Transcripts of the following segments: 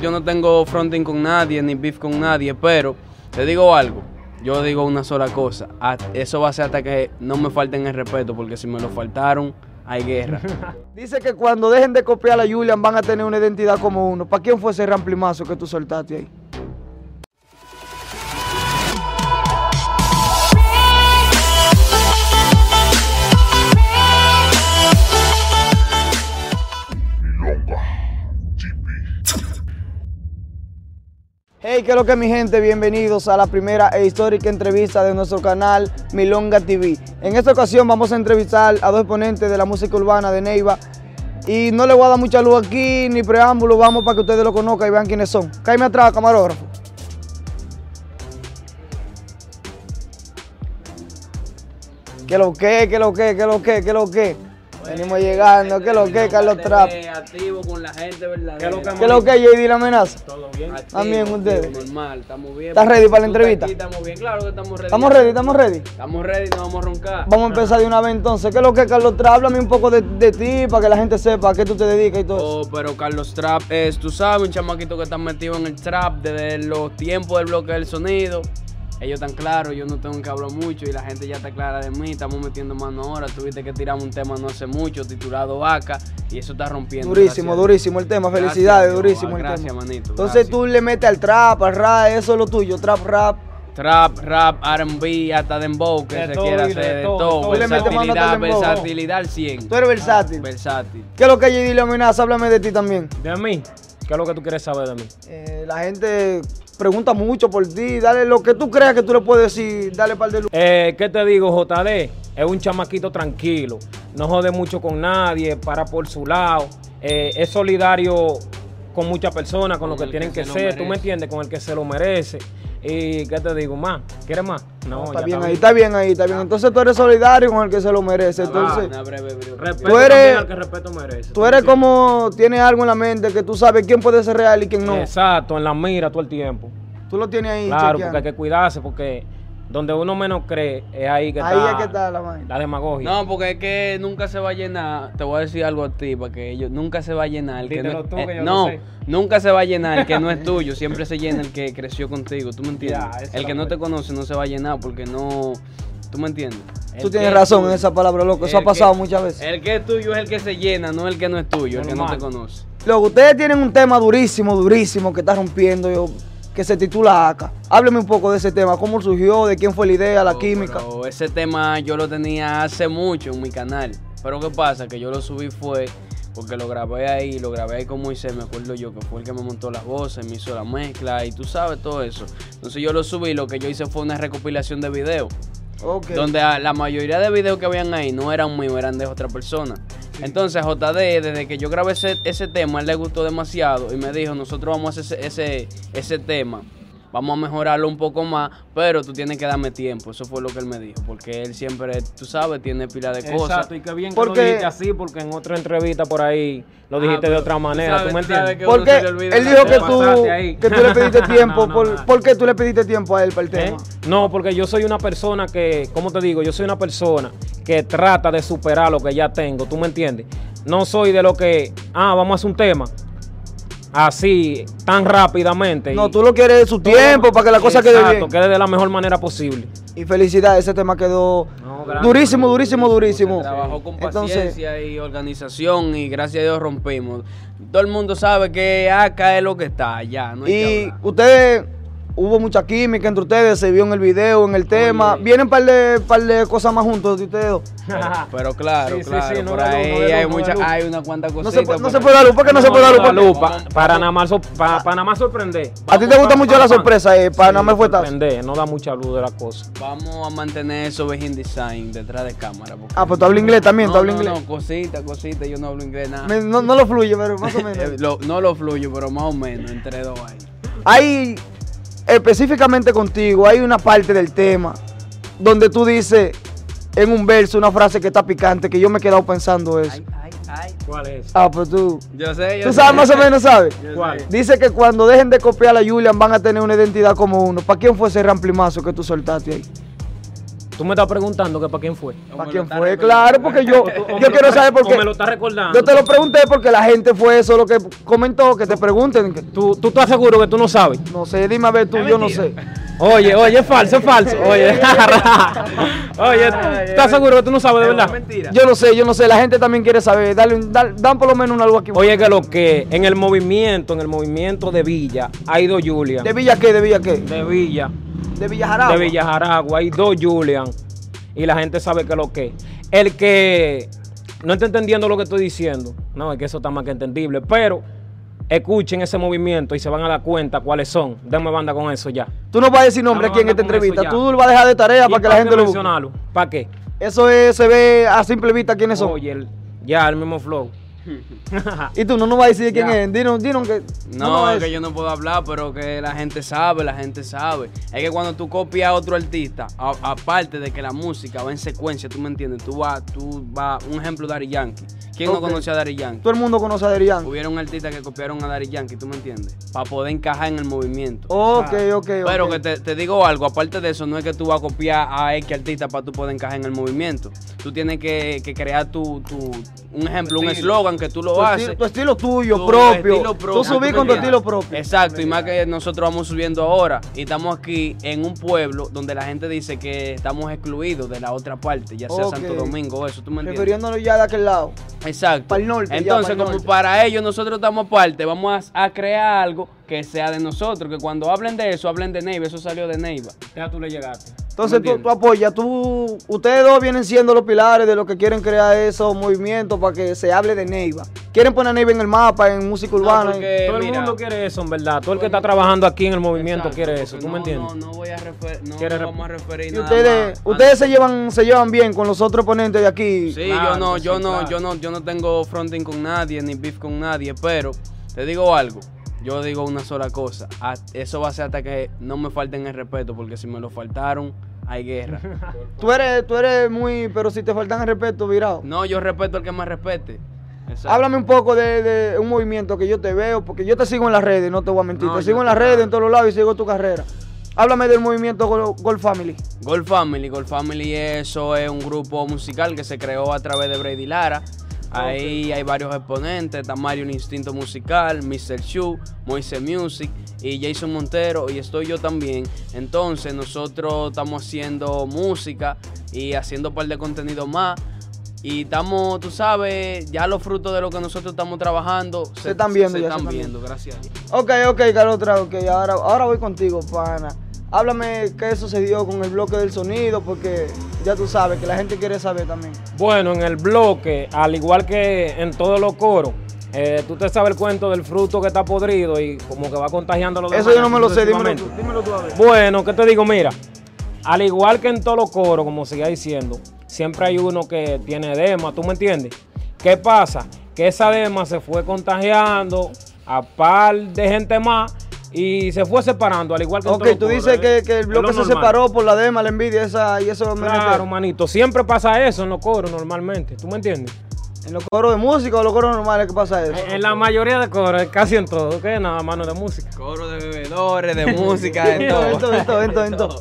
Yo no tengo fronting con nadie, ni beef con nadie, pero te digo algo. Yo digo una sola cosa. Eso va a ser hasta que no me falten el respeto, porque si me lo faltaron, hay guerra. Dice que cuando dejen de copiar a Julian van a tener una identidad como uno. ¿Para quién fue ese ramplimazo que tú soltaste ahí? Hey, ¿qué lo que mi gente? Bienvenidos a la primera e histórica entrevista de nuestro canal Milonga TV. En esta ocasión vamos a entrevistar a dos exponentes de la música urbana de Neiva. Y no le voy a dar mucha luz aquí, ni preámbulo, vamos para que ustedes lo conozcan y vean quiénes son. Cállame atrás, camarógrafo. ¿Qué lo que, qué lo que, qué lo que, qué lo que? Venimos llegando, qué lo que, Carlos Trap. activo con la gente verdadera. ¿Qué lo que, JD la amenaza? Todo bien. También ustedes. Normal, estamos bien. ¿Estás ready para la entrevista? aquí, Estamos bien, claro que estamos ready. ¿Estamos ready? ¿Estamos ready? Estamos ready, no vamos a roncar. Vamos a empezar de una vez entonces. ¿Qué es lo que, Carlos Trap? Háblame un poco de, de ti para que la gente sepa a qué tú te dedicas y todo eso. Oh, pero Carlos Trap es, tú sabes, un chamaquito que está metido en el trap desde los tiempos del bloque del sonido. Ellos están claros, yo no tengo que hablar mucho y la gente ya está clara de mí. Estamos metiendo mano ahora. Tuviste que tiramos un tema no hace mucho titulado Vaca y eso está rompiendo. Durísimo, gracias. durísimo el tema. Gracias, Felicidades, Dios. durísimo el Gracias, tema. manito, Entonces tú le metes al trap, al rap, eso es lo tuyo. Trap, rap. Trap, rap, R&B, hasta dembow, que De se todo quiera de hacer de todo, Versatilidad, versatilidad al 100. Tú eres versátil. Versátil. ¿Qué es lo que JD le amenaza? Háblame de ti también. ¿De mí? ¿Qué es lo que tú quieres saber de mí? Eh, la gente pregunta mucho por ti. Dale lo que tú creas que tú le puedes decir. Dale par de luz. Eh, ¿Qué te digo, JD? Es un chamaquito tranquilo. No jode mucho con nadie, para por su lado. Eh, es solidario con muchas personas, con, Con lo que tienen que que, se lo ser. ¿Tú me entiendes? Con el que se lo merece. ¿Y qué te digo más? ¿Quieres más? No, está ya bien ahí, está bien ahí, está bien. Entonces tú eres solidario con el que se lo merece. Entonces, Una breve, breve. Respeto Tú eres- que respeto merece. tú eres como, tienes algo en la mente que tú sabes quién puede ser real y quién no. Exacto, en la mira todo el tiempo. Tú lo tienes ahí. Claro, porque hay que cuidarse, porque donde uno menos cree es ahí que Ahí está, es que está la demagogia. No, porque es que nunca se va a llenar. Te voy a decir algo a ti, para que ellos nunca se va a llenar. El que no, tú, eh, yo no, no sé. nunca se va a llenar el que no es tuyo. Siempre se llena el que creció contigo. ¿Tú me entiendes? Ya, el que no te conoce no se va a llenar porque no. ¿Tú me entiendes? Tú El tienes que razón en esa palabra, loco. Eso el ha pasado que- muchas veces. El que es tuyo es el que se llena, no el que no es tuyo, el que no te conoce. Loco, ustedes tienen un tema durísimo, durísimo que está rompiendo, yo, que se titula ACA. Hábleme un poco de ese tema, cómo surgió, de quién fue la idea, la Oh, química. ese tema yo lo tenía hace mucho en mi canal. Pero ¿qué pasa? Que yo lo subí fue porque lo grabé ahí, lo grabé ahí con Moisés, me acuerdo yo, que fue el que me montó las voces, me hizo la mezcla y tú sabes todo eso. Entonces yo lo subí, lo que yo hice fue una recopilación de videos. Donde la mayoría de videos que habían ahí no eran míos, eran de otra persona. Entonces JD, desde que yo grabé ese, ese tema, él le gustó demasiado y me dijo, nosotros vamos a hacer ese, ese, ese tema, vamos a mejorarlo un poco más, pero tú tienes que darme tiempo. Eso fue lo que él me dijo, porque él siempre, tú sabes, tiene pila de cosas. Exacto, y qué bien que Porque- lo dijiste así, porque en otra entrevista por ahí lo dijiste Ah, de pero otra tú manera, sabes- ¿tú me entiendes? que Porque él dijo que tú, que tú le pediste tiempo. No, no, por, no. ¿Por qué tú le pediste tiempo a él para el ¿Eh? tema? No, porque yo soy una persona que, ¿cómo te digo? Yo soy una persona que trata de superar lo que ya tengo, ¿tú me entiendes? No soy de lo que, ah, vamos a hacer un tema así, tan rápidamente. No, y- tú lo quieres de su tiempo para que la cosa quede Exacto, bien. quede de la mejor manera posible. Y felicidades, ese tema quedó No, gracias. durísimo, durísimo, durísimo. Trabajó con Entonces, paciencia y organización y gracias a Dios rompimos. Todo el mundo sabe que acá es lo que está, ya, no hay y ustedes, hubo mucha química entre ustedes, se vio en el video, en el tema. Oye. Vienen un par de, par de cosas más juntos de ustedes dos. Pero claro, Sí, sí, claro, sí, no por luz, ahí no luz, hay no hay unas cuantas No cositas. se, puede- no por se puede dar luz, ¿por qué no, se puede dar luz? Para, nada más, para nada más sorprender. A ti te gusta mucho la sorpresa, eh, para nada más fue sorprender, no da mucha luz de la cosa. Vamos a mantener eso behind design detrás de cámara. Ah, pues tú hablas inglés también, no, tú hablas no, inglés. No, cosita, cosita, yo no hablo inglés nada. Me- no, no lo fluye, pero más o menos. Lo- no lo fluyo, pero más o menos, entre dos ahí. Hay, específicamente contigo, hay una parte del tema donde tú dices en un verso una frase que está picante, que yo me he quedado pensando eso. Ay, ay, ay. ¿Cuál es? Ah, pues tú, Yo sé, yo tú sé. sabes más o menos, ¿sabes? Yo ¿Cuál? sé. Dice que cuando dejen de copiar a Julian van a tener una identidad como uno. ¿Para quién fue ese ramplimazo que tú soltaste ahí? Tú me estás preguntando que para quién fue. ¿Para quién fue? Claro, porque yo, yo quiero saber por qué. me lo estás recordando. Yo te lo pregunté porque la gente fue eso lo que comentó, que te pregunten. ¿Tú, tú estás seguro que tú no sabes? no sé, dime a ver tú, yo no sé. Oye, oye, es falso, es falso. Oye, oye, ¿estás seguro que tú no sabes de Es verdad? mentira. Yo no sé, yo no sé, la gente también quiere saber. Dale, un- dale- dan por lo menos un algo aquí. Oye, que lo que en el movimiento, en el movimiento de Villa, hay dos Julian. ¿De Villa qué? ¿De Villa qué? De Villa, ¿De Villa Jaragua? de Villa Jaragua, hay dos Julian. Y la gente sabe que lo que. El que no está entendiendo lo que estoy diciendo, no, es que eso está más que entendible, pero escuchen ese movimiento y se van a dar cuenta cuáles son. Denme banda con eso ya. Tú no vas a decir nombre Dame aquí en esta entrevista. Tú lo vas a dejar de tarea ¿Y para que la gente lo busque. ¿Para qué? Eso es, se ve a simple vista quiénes son. Oye, el- ya, el mismo flow. Y tú no nos vas a decir quién es. Dinos, dinos que. No, es que yo no puedo hablar, pero que la gente sabe, la gente sabe. Es que cuando tú copias a otro artista, a- aparte de que la música va en secuencia, tú me entiendes, tú vas, tú vas, un ejemplo, Daddy Yankee. ¿Quién no conoce a Daddy Yankee? Todo el mundo conoce a Derian. Hubieron artistas que copiaron a Daddy Yankee, tú me entiendes, para poder encajar en el movimiento. Ok, ok, ok. Pero que te, te digo algo, aparte de eso, no es que tú vas a copiar a X artista para tú poder encajar en el movimiento. Tú tienes que, que crear tu, tu, un ejemplo, un eslogan que tú lo tu, haces. estilo, tu estilo tuyo, Tu propio. estilo Tú propio, subís ¿tú con tu estilo propio. Exacto, y más que nosotros vamos subiendo ahora y estamos aquí en un pueblo donde la gente dice que estamos excluidos de la otra parte, ya sea. Santo Domingo o eso, ¿tú me entiendes? Refiriéndonos ya de aquel lado. Exacto. Pa'l norte, ya, Entonces, pa'l como norte. para ellos nosotros estamos aparte, vamos a, a crear algo que sea de nosotros, que cuando hablen de eso, hablen de Neiva, eso salió de Neiva. Ya tú le llegaste. Entonces ¿Me tú, tú apoyas, tú, ustedes dos vienen siendo los pilares de los que quieren crear esos movimientos para que se hable de Neiva. Quieren poner a Neiva en el mapa, en música urbana. porque- Todo el mira. mundo quiere eso, en verdad. Todo el que está trabajando aquí en el movimiento Exacto, quiere eso. ¿Tú me no, entiendes? No, no voy a refer, no, vamos a referir y nada ustedes, más. ustedes se llevan, se llevan bien con los otros ponentes de aquí. Sí, Claro yo no, yo sí, no, claro. yo no, yo no tengo fronting con nadie, ni beef con nadie, pero te digo algo. Yo digo una sola cosa. Eso va a ser hasta que no me falten el respeto, porque si me lo faltaron, hay guerra. Tú eres, tú eres muy, pero si te faltan el respeto, virado. No, yo respeto al que me respete. Exacto. Háblame un poco de, de un movimiento que yo te veo, porque yo te sigo en las redes, no te voy a mentir. No, te sigo en las redes, en todos los lados y sigo tu carrera. Háblame del movimiento Gol, Gol Family. Gold Family, Gold Family eso es un grupo musical que se creó a través de Brady Lara. Ahí hay varios exponentes, está Mario el Instinto Musical, Mr. Shu, Moise Music y Jason Montero y estoy yo también. Entonces nosotros estamos haciendo música y haciendo un par de contenido más. Y estamos, tú sabes, ya los frutos de lo que nosotros estamos trabajando Se están viendo se ya, se están viendo, gracias. Ok, ok, Carotra, ok, ahora, ahora voy contigo, pana. Háblame qué sucedió con el bloque del sonido, porque ya tú sabes que la gente quiere saber también. Bueno, en el bloque, al igual que en todos los coros, eh, tú te sabes el cuento del fruto que está podrido y como que va contagiando a los Eso demás yo no me lo sé, dímelo tú, dímelo tú a ver. Bueno, ¿qué te digo? Mira, al igual que en todos los coros, como seguía diciendo, siempre hay uno que tiene edema, ¿tú me entiendes? ¿Qué pasa? Que esa edema se fue contagiando a par de gente más y se fue separando, al igual que en Ok, tú coros, dices que, que el bloque lo se normal. separó por la dema, la envidia esa, y eso Claro, manito, siempre pasa eso en los coros normalmente, ¿tú me entiendes? En los coros de música o los coros normales, ¿qué pasa eso? En la mayoría de coros, casi en todo, que nada más no de música. Coro de bebedores, de música, de En todo, en todo, en todo, en todo, en todo.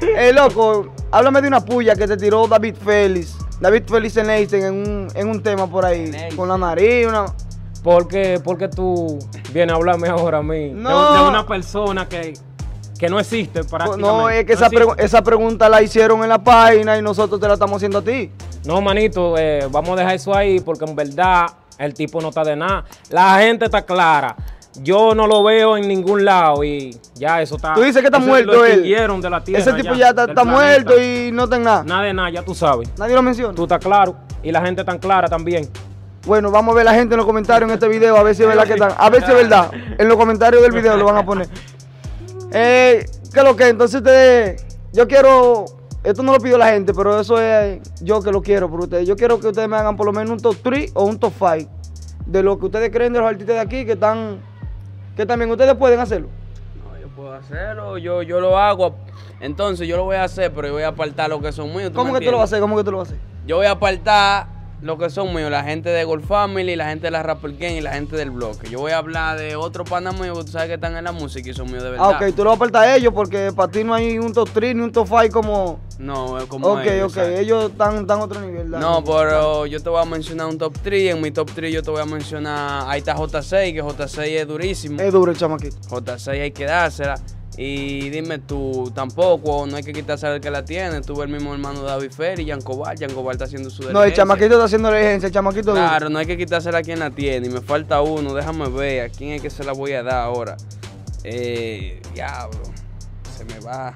Eh, loco, háblame de una puya que te tiró David Félix. David Félix en Einstein en un, en un tema por ahí. Con la nariz, una. Porque, porque tú vienes a hablarme ahora a mí de- No. de, una persona que, que no existe prácticamente. No, es que esa, existe. pregu- esa pregunta la hicieron en la página y nosotros te la estamos haciendo a ti. No, manito, eh, vamos a dejar eso ahí porque en verdad el tipo no está de nada. La gente está clara. Yo no lo veo en ningún lado y ya eso está. Tú dices que está muerto él. de la tierra. Ese tipo ya está, está muerto y no está en nada. Nada de nada, ya tú sabes. Nadie lo menciona. Tú estás claro y la gente tan clara también. Bueno, vamos a ver la gente en los comentarios en este video, a ver si es verdad que están. A ver si es verdad. En los comentarios del video lo van a poner. Eh, ¿Qué es lo que? Entonces ustedes, yo quiero, esto no lo pidió la gente, pero eso es yo que lo quiero por ustedes. Yo quiero que ustedes me hagan por lo menos un top 3 o un top 5 de lo que ustedes creen de los artistas de aquí que están, que también ustedes pueden hacerlo. No, yo puedo hacerlo, yo, yo lo hago. Entonces yo lo voy a hacer, pero yo voy a apartar lo que son míos. ¿tú ¿Cómo que tú lo vas a hacer? ¿Cómo que tú lo vas a hacer? Yo voy a apartar lo que son míos, la gente de Gold Family, la gente de la Rapper Gang y la gente del bloque. Yo voy a hablar de otro pana mío que tú sabes que están en la música y son míos de verdad. Ah, ok, tú lo vas a ellos porque para ti no hay un top 3 ni un top 5 como... No, como Ok, ellos, ok, ¿sabes? ellos están, están a otro nivel. dale. No, pero yo te voy a mencionar un top 3. En mi top 3 yo te voy a mencionar. Ahí está J6, que J6 es durísimo. Es duro el chamaquito. J6 hay que dársela. Y dime tú, tampoco, no hay que quitarse al que la tiene. Tuve el mismo hermano David Fer y Yancobal. Yancobal está haciendo su No, el chamaquito está haciendo diligencia, el chamaquito. Claro, no hay que quitársela a quien la tiene. Y me falta uno, déjame ver a quién es que se la voy a dar ahora. Eh, diablo, se me va.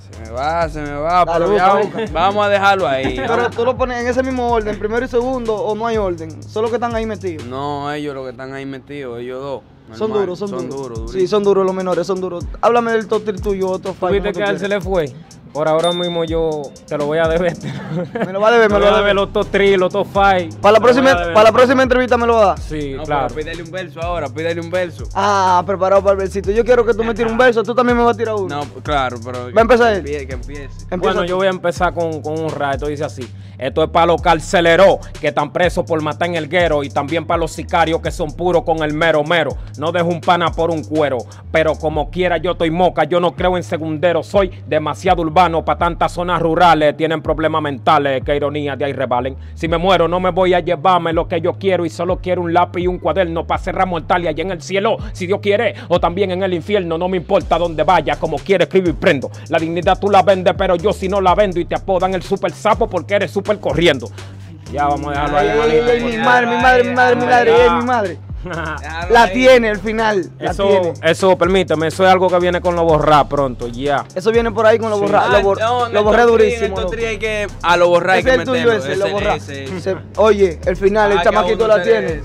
Se me va, se me va. Dale, pero busca, ya, busca. vamos a dejarlo ahí. Pero tú lo pones en ese mismo orden, primero y segundo, o no hay orden, solo que están ahí metidos. No, ellos los que están ahí metidos, ellos dos. Son duros, son, duros. duros. sí, son duros los menores, son duros. Háblame del top 3 tuyo, top 5. ¿Tuviste que a él se le fue? Por ahora mismo yo te lo voy a deber. Me lo va a deber, me lo va a voy a deber los top 3, los top 5. Para la, próxima, para la próxima entrevista me lo va a dar. Sí, No, claro. pídele un verso ahora, pídele un verso. Ah, preparado para el versito. Yo quiero que tú me tires un verso, tú también me vas a tirar uno. No, claro, pero. Va a empezar él. que empie- Que empiece. Empieza Bueno, tú. yo voy a empezar con, con un rap. Esto dice así. Esto es para los carceleros que están presos por matar en el guero y también para los sicarios que son puros con el mero mero. No dejo un pana por un cuero, pero como quiera yo estoy moca. Yo no creo en segundero. Soy demasiado urbano para tantas zonas rurales. Tienen problemas mentales. Qué ironía de ahí revalen. Si me muero no me voy a llevarme lo que yo quiero y solo quiero un lápiz y un cuaderno para cerrar mortal y allá en el cielo, si Dios quiere, o también en el infierno. No me importa dónde vaya, como quiere escribo y prendo. La dignidad tú la vendes, pero yo si no la vendo y te apodan el super sapo porque eres super corriendo. Ya vamos a dejarlo ahí, manito. mi madre, mi madre, mi madre, mi madre, mi madre. Déjalo La tiene al final, la Eso, tiene. eso, permíteme, eso es algo que viene con lo borrar pronto, ya. Eso viene por ahí con los Sí. borra, Ah, lo, bor- no, lo borré durísimo. Hay que. A lo borrar hay que es el tuyo, meterlo. ese, lo borra. ese. Se- oye, el final, el Ah, chamaquito la tiene.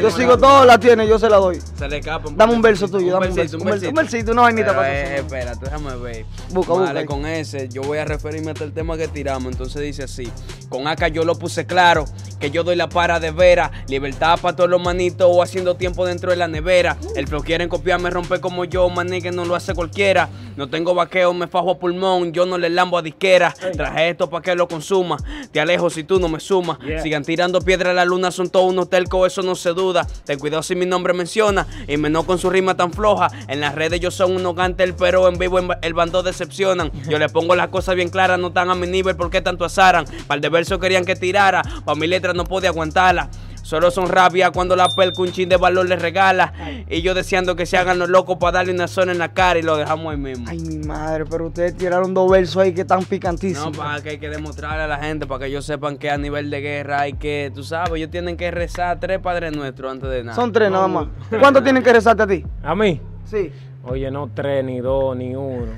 yo sigo todo, la tiene, yo se la doy. Se le escapa Dame un verso tuyo, dame un versito, verso, un versito, una vainita para eh, eso. Espérate, déjame ver. Busca, Vale, busca. con ese, yo voy a referirme hasta el tema que tiramos. Entonces dice así: Con acá yo lo puse claro, que yo doy la para de vera. Libertad para todos los manitos o haciendo tiempo dentro de la nevera. El flow quieren copiarme, romper como yo, maní que no lo hace cualquiera. No tengo vaqueo, me fajo a pulmón, yo no le lambo a disquera. Traje esto para que lo consuma. Te alejo si tú no me sumas. Yeah. Sigan tirando piedra a la luna, son todos unos telcos, eso no se duda. Ten cuidado si mi nombre menciona y menos con su rima tan floja. En las redes yo soy unos gantel, pero en vivo el bando decepcionan. Yo le pongo las cosas bien claras, no están a mi nivel, ¿por qué tanto azaran? Par de versos querían que tirara, pa' mi letra no podía aguantarla. Solo son rabia cuando la pelca un chin de valor les regala. Y yo deseando que se hagan los locos para darle una zona en la cara y lo dejamos ahí mismo. Ay, mi madre, pero ustedes tiraron dos versos ahí que están picantísimos. No, para que hay que demostrarle a la gente, para que ellos sepan que a nivel de guerra hay que, tú sabes, ellos tienen que rezar tres padres nuestros antes de nada. Son tres nada más. ¿Cuánto tienen que rezarte a ti? A mí, Sí. oye, no tres, ni dos, ni uno.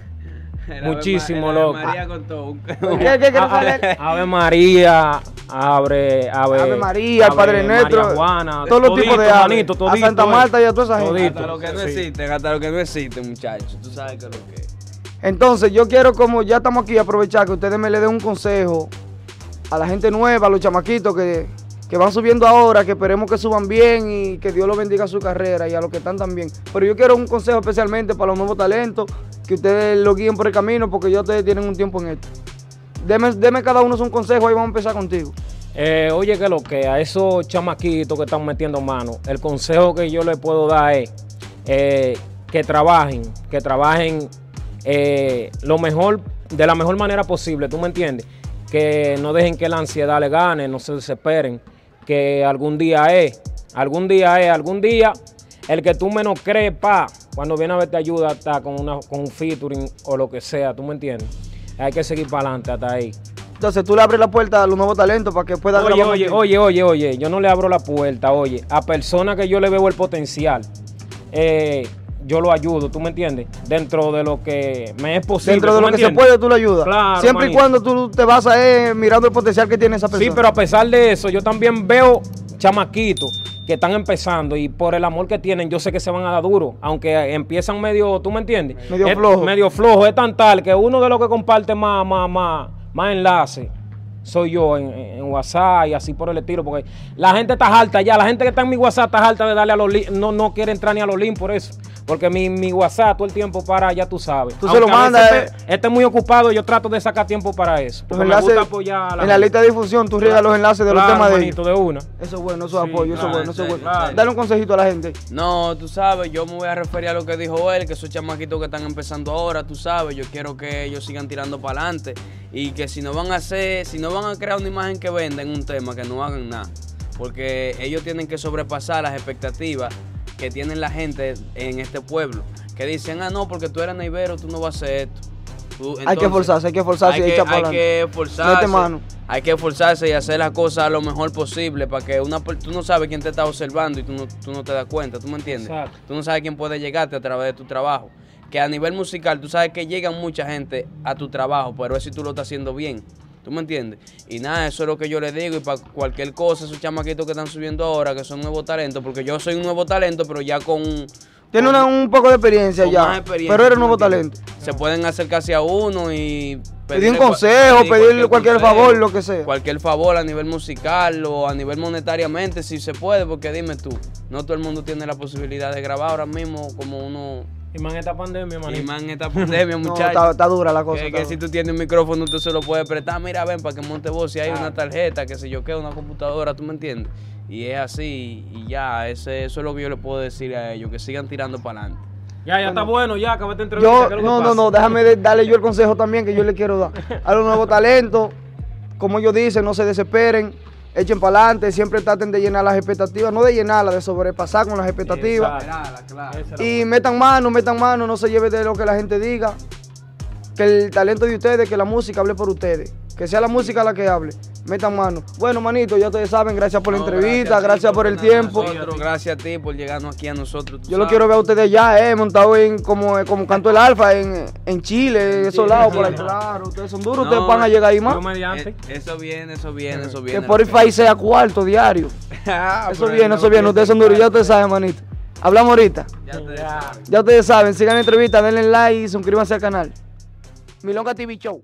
Muchísimo, el Ave loco. María con todo. ¿Qué, qué A- saber? a- Ave María, abre, ave, Ave María, Ave Padre Nuestro, todos los tipos de ave. manito, a todito, Santa eh. Marta y a toda esa gente. Todito. Hasta lo que no Sí. hasta lo que no existen, muchachos. Tú sabes que es lo que es. Entonces, yo quiero, como ya estamos aquí, aprovechar que ustedes me le den un consejo a la gente nueva, a los chamaquitos que, que van subiendo ahora, que esperemos que suban bien y que Dios los bendiga su carrera y a los que están también. Pero yo quiero un consejo especialmente para los nuevos talentos, que ustedes lo guíen por el camino, porque ya ustedes tienen un tiempo en esto. Deme, deme cada uno un consejo, ahí vamos a empezar contigo. Eh, oye, que lo que a esos chamaquitos que están metiendo mano, el consejo que yo les puedo dar es eh, que trabajen, que trabajen eh, lo mejor, de la mejor manera posible, ¿tú me entiendes? Que no dejen que la ansiedad le gane, no se desesperen, que algún día es, algún día es, algún día, el que tú menos crees, pa, cuando viene a ver te ayuda está con, una, con un featuring o lo que sea, ¿tú me entiendes? Hay que seguir para adelante hasta ahí. Entonces tú le abres la puerta a los nuevos talentos para que puedan Oye, grabar oye, oye, oye, oye, yo no le abro la puerta, oye, a personas que yo le veo el potencial, eh, yo lo ayudo, ¿tú me entiendes? Dentro de lo que me es posible. Dentro de ¿tú lo que se puede, tú le ayudas. Claro, Siempre y cuando tú te vas a eh, mirando el potencial que tiene esa persona. Sí, pero a pesar de eso, yo también veo chamaquitos que están empezando y por el amor que tienen, yo sé que se van a dar duro, aunque empiezan medio, ¿tú me entiendes? Medio Es flojo. Medio flojo, es tan tal que uno de los que comparte más, más, más, más enlace soy yo en, en WhatsApp y así por el estilo, porque la gente está alta ya, la gente que está en mi WhatsApp está alta de darle a los links, no, no quiere entrar ni a los links por eso, Porque mi, mi WhatsApp todo el tiempo para, ya tú sabes. Tú se lo mandas, veces esté, esté muy ocupado, yo trato de sacar tiempo para eso. Los me enlaces, gusta apoyar a la en la lista de difusión tú riegas los enlaces de los temas de manito, de una. Eso es bueno, eso es Sí, apoyo, eso es bueno, eso es en bueno. Dale un consejito a la gente. No, tú sabes, yo me voy a referir a lo que dijo él, que esos chamaquitos que están empezando ahora, tú sabes, yo quiero que ellos sigan tirando para adelante y que si no van a hacer, si no van a crear una imagen que venden un tema, que no hagan nada, porque ellos tienen que sobrepasar las expectativas que tienen la gente en este pueblo, que dicen, ah, no, porque tú eres neivero, tú no vas a hacer esto. Tú- hay que esforzarse, hay que esforzarse hay y que, echar hay que esforzarse. Mete mano. Hay que esforzarse y hacer las cosas lo mejor posible para que una tú no sabes quién te está observando y tú no, tú no te das cuenta, ¿tú me entiendes? Exacto. Tú no sabes quién puede llegarte a través de tu trabajo. Que a nivel musical tú sabes que llegan mucha gente a tu trabajo, pero es si tú lo estás haciendo bien. ¿Tú me entiendes? Y nada, eso es lo que yo le digo y para cualquier cosa, esos chamaquitos que están subiendo ahora, que son nuevos talentos, porque yo soy un nuevo talento, pero ya con... Tiene una- un poco de experiencia con ya, más experiencia, pero eres ¿tú nuevo talento. Se pueden acercarse a uno y Pedir un consejo, sí, pedirle cualquier favor, lo que sea. Cualquier favor a nivel musical o a nivel monetariamente, si se puede, porque dime tú, no todo el mundo tiene la posibilidad de grabar ahora mismo como uno... Y más en esta pandemia, Y manito. más en esta pandemia, No, muchachos. está, está dura la cosa. que, que si tú tienes un micrófono, tú se lo puedes prestar. Mira, ven, para que monte voz, si hay una tarjeta, que sé yo qué, una computadora, ¿tú me entiendes? Y es así, y ya, ese, eso es lo que yo le puedo decir a ellos, que sigan tirando para adelante. Ya, ya está bueno, ya, acabate entrevista. Yo, ¿qué es lo que no, no, no, déjame de- darle yo el consejo también que yo le quiero dar. A los nuevos talentos, como ellos dicen, no se desesperen, echen para adelante, siempre traten de llenar las expectativas, no de llenarlas, de sobrepasar con las expectativas. Exacto. Y metan mano, metan mano, no se lleve de lo que la gente diga. Que el talento de ustedes, que la música hable por ustedes. Que sea la música la que hable. Metan mano. Bueno, manito, ya ustedes saben, gracias por la entrevista, gracias por el tiempo. nosotros, gracias a ti por llegarnos aquí a nosotros. Yo lo quiero ver a ustedes ya, eh, montado en como, como canto el alfa en, en Chile, en esos lados por ahí. Claro, ustedes son duros, No, ustedes van a llegar ahí más. Dios mediante. Eh, Eso viene, eso viene, eso Que viene. Spotify sea cuarto diario. Ah, Eso viene, no eso viene. Ustedes son duros, ya ustedes saben, manito. Hablamos ahorita. Ya ustedes Ya. saben. Ya ustedes saben, sigan la entrevista, denle like y suscríbanse al canal. Milonga TV Show.